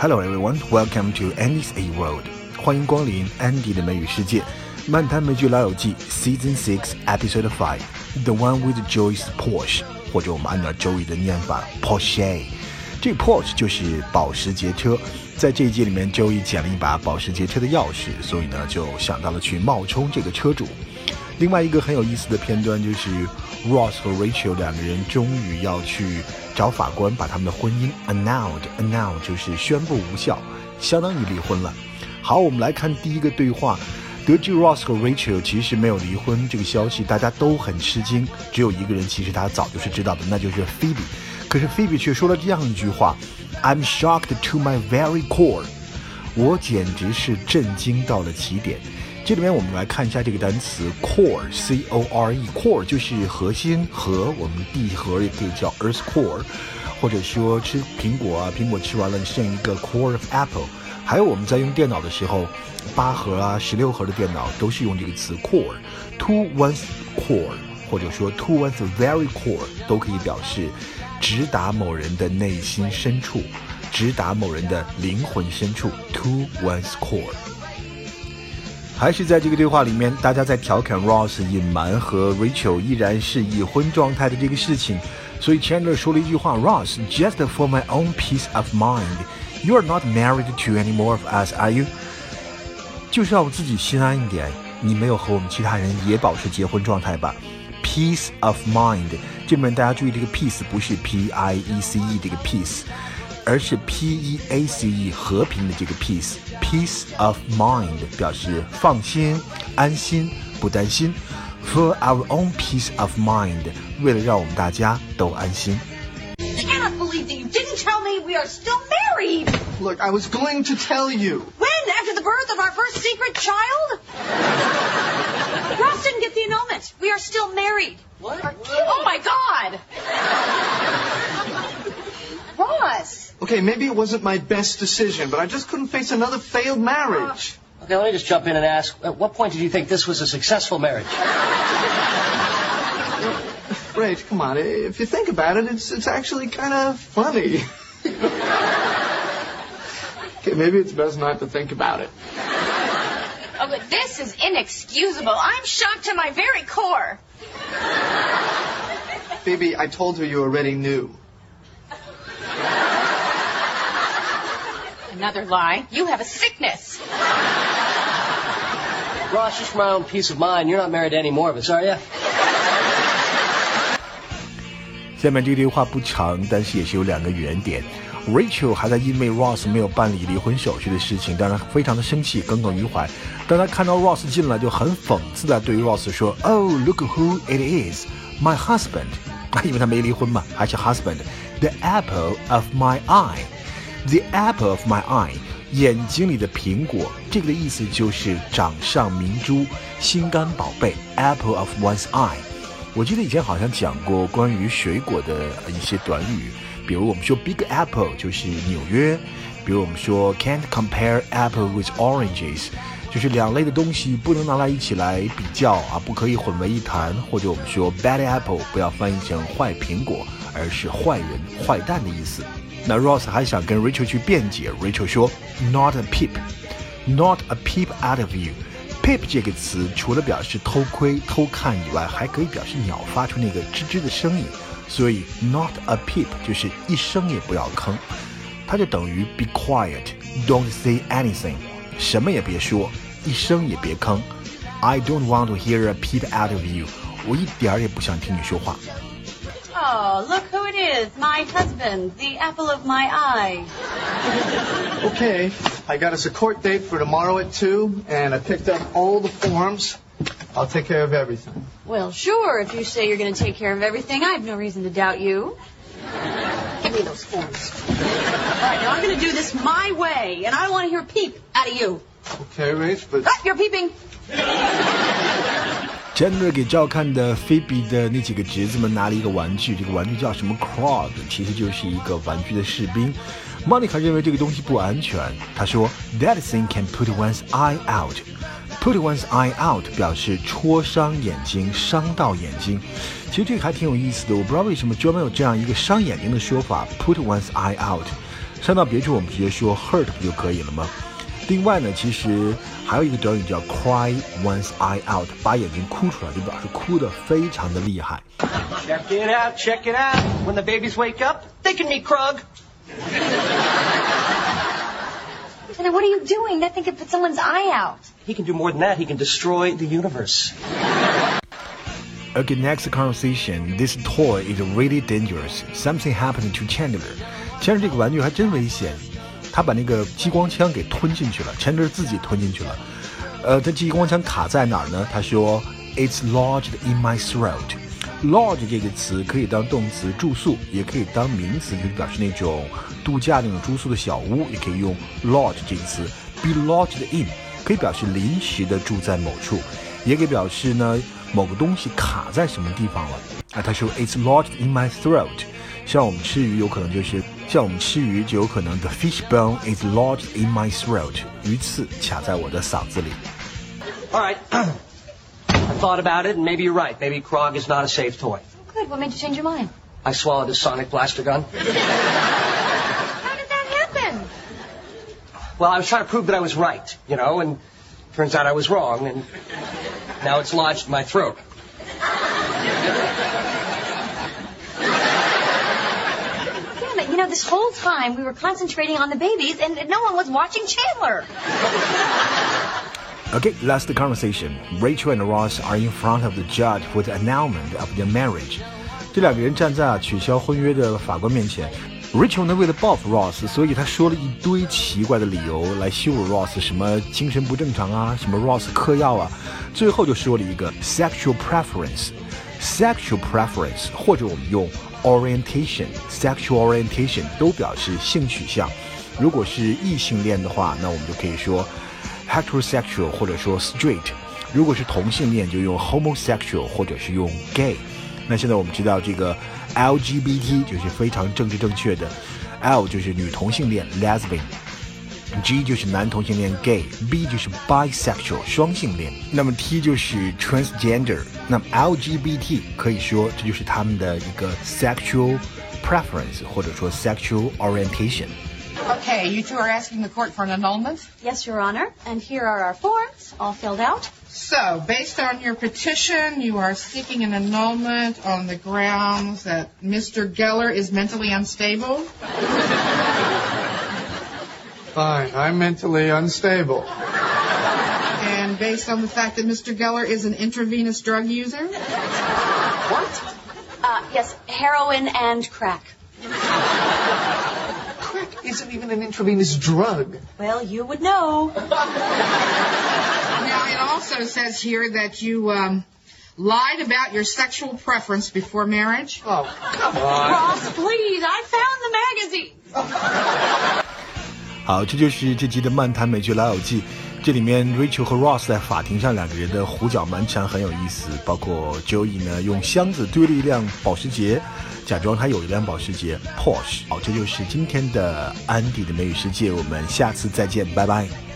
Hello everyone, welcome to Andy's A World. 欢迎光临 Andy 的美语世界。漫谈美剧老友记 Season Six Episode Five, The One with Joey's Porsche，或者我们按照周易的念法 Porsche。这 Porsche 就是保时捷车。在这一季里面，周易捡了一把保时捷车的钥匙，所以呢就想到了去冒充这个车主。另外一个很有意思的片段就是 Ross 和 Rachel 两个人终于要去。找法官把他们的婚姻 annulled，annulled 就是宣布无效，相当于离婚了。好，我们来看第一个对话。得知 Ross 和 Rachel 其实没有离婚这个消息，大家都很吃惊。只有一个人其实他早就是知道的，那就是 Phoebe。可是 Phoebe 却说了这样一句话：“I'm shocked to my very core。”我简直是震惊到了极点。这里面我们来看一下这个单词 core，c o r e，core 就是核心和，我们地核也可以叫 earth core，或者说吃苹果啊，苹果吃完了剩一个 core of apple。还有我们在用电脑的时候，八核啊、十六核的电脑都是用这个词 core，to one's core，或者说 to one's very core 都可以表示直达某人的内心深处，直达某人的灵魂深处，to one's core。还是在这个对话里面，大家在调侃 Ross 隐瞒和 Rachel 依然是已婚状态的这个事情，所以 Chandler 说了一句话：“Ross，just for my own peace of mind，you are not married to any more of us，are you？” 就是让我自己心安一点，你没有和我们其他人也保持结婚状态吧？Peace of mind，这里面大家注意，这个 peace 不是 P I E C E 这个 peace。而是 P E A C E 和平的这个 peace，peace of mind 表示放心、安心、不担心。For our own peace of mind，为了让我们大家都安心。Cannot believe that you didn't tell me we are still married. Look, I was going to tell you. When? After the birth of our first secret child? Ross didn't get the annulment. We are still married. What? Oh my God! Ross. Okay, maybe it wasn't my best decision, but I just couldn't face another failed marriage. Uh, okay, let me just jump in and ask, at what point did you think this was a successful marriage? Rach, come on. If you think about it, it's, it's actually kind of funny. okay, maybe it's best not to think about it. Oh, but this is inexcusable. I'm shocked to my very core. Phoebe, I told her you already knew. Another lie. You have a sickness. Ross, just for my own peace of mind, you're not married to any more of us, are you? 下面这对话不长，但是也是有两个原点。Rachel 还在因为 Ross 没有办理离婚手续的事情，当然非常的生气，耿耿于怀。当他看到 Ross 进来，就很讽刺的对 Ross 说：“Oh, look who it is, my husband。”因为他没离婚嘛，还是 husband，the apple of my eye。 The apple of my eye，眼睛里的苹果，这个的意思就是掌上明珠、心肝宝贝。Apple of one's eye，我记得以前好像讲过关于水果的一些短语，比如我们说 Big Apple 就是纽约，比如我们说 Can't compare apple with oranges，就是两类的东西不能拿来一起来比较啊，不可以混为一谈。或者我们说 Bad apple 不要翻译成坏苹果，而是坏人、坏蛋的意思。那 Ross 还想跟 Rachel 去辩解，Rachel 说，Not a peep，not a peep out of you。peep 这个词除了表示偷窥、偷看以外，还可以表示鸟发出那个吱吱的声音，所以 not a peep 就是一声也不要吭，它就等于 be quiet，don't say anything，什么也别说，一声也别吭。I don't want to hear a peep out of you，我一点儿也不想听你说话。Oh, look who it is. My husband, the apple of my eye. Okay, I got us a court date for tomorrow at 2, and I picked up all the forms. I'll take care of everything. Well, sure, if you say you're going to take care of everything, I have no reason to doubt you. Give me those forms. All right, now I'm going to do this my way, and I don't want to hear a peep out of you. Okay, Rach, but. Ah, you're peeping. Chandler 给照看的 Phoebe 的那几个侄子们拿了一个玩具，这个玩具叫什么？Crog 其实就是一个玩具的士兵。Monica 认为这个东西不安全，她说 That thing can put one's eye out。Put one's eye out 表示戳伤眼睛，伤到眼睛。其实这个还挺有意思的，我不知道为什么专门有这样一个伤眼睛的说法，Put one's eye out。伤到别处，我们直接说 hurt 不就可以了吗？另外呢，其实还有一个短语叫 cry one's eye out，把眼睛哭出来，就表示哭得非常的厉害。Check it out, check it out. When the babies wake up, they can meet Krug. Lieutenant, what are you doing? That thing could put someone's eye out. He can do more than that. He can destroy the universe. Okay, next conversation. This toy is really dangerous. Something happened to Chandler. Chandler 这个玩具还真危险， 他把那个激光枪给吞进去了，Chandler 自己吞进去了。呃，这激光枪卡在哪儿呢？他说，It's lodged in my throat. Lodge 这个词可以当动词住宿，也可以当名词，就是表示那种度假那种住宿的小屋，也可以用 lodge 这个词。Be lodged in 可以表示临时的住在某处，也可以表示呢某个东西卡在什么地方了。啊，他说 It's lodged in my throat。像我们吃鱼，有可能就是像我们吃鱼就有可能 The fish bone is lodged in my throat。鱼刺卡在我的嗓子里。 All right. I thought about it, and maybe you're right. Maybe Krog is not a safe toy. Good. What made you change your mind? I swallowed a sonic blaster gun. How did that happen? Well, I was trying to prove that I was right, you know, and turns out I was wrong, and now it's lodged in my throat. know, this whole time we were concentrating on the babies and no one was watching Chandler. Okay, last conversation. Rachel and Ross are in front of the judge for the annulment of their marriage. 这两个人站在啊取消婚约的法官面前。Rachel 呢为了报复 Ross，所以他说了一堆奇怪的理由来羞辱 Ross，什么精神不正常啊，什么 Ross 嗑药啊，最后就说了一个 sexual preference。 Sexual preference 或者我们用 orientation sexual orientation 都表示性取向。如果是异性恋的话，那我们就可以说 heterosexual 或者说 straight。如果是同性恋，就用 homosexual 或者是用 gay。那现在我们知道这个 LGBT 就是非常政治正确的，L 就是女同性恋 lesbian。G 就是男同性恋 gay，B 就是 bisexual 双性恋，那么 T 就是 transgender，那么 LGBT 可以说这就是他们的一个 sexual preference 或者说 sexual orientation。 Okay, you two are asking the court for an annulment? Yes, Your Honor. And here are our forms, all filled out. So, based on your petition, you are seeking an annulment on the grounds that Mr. Geller is mentally unstable. Fine, I'm mentally unstable. And based on the fact that Mr. Geller is an intravenous drug user. What? Uh, yes, heroin and crack. Crack isn't even an intravenous drug. Well, you would know. Now, it also says here that you um, lied about your sexual preference before marriage. Oh, come on. Ross, please, I found the magazine. 好，这就是这集的漫谈美剧《老友记》。这里面 Rachel 和 Ross 在法庭上两个人的胡搅蛮缠很有意思，包括 Joey 呢用箱子堆了一辆保时捷，假装他有一辆保时捷 Porsche。好，这就是今天的安迪的美语世界，我们下次再见，拜拜。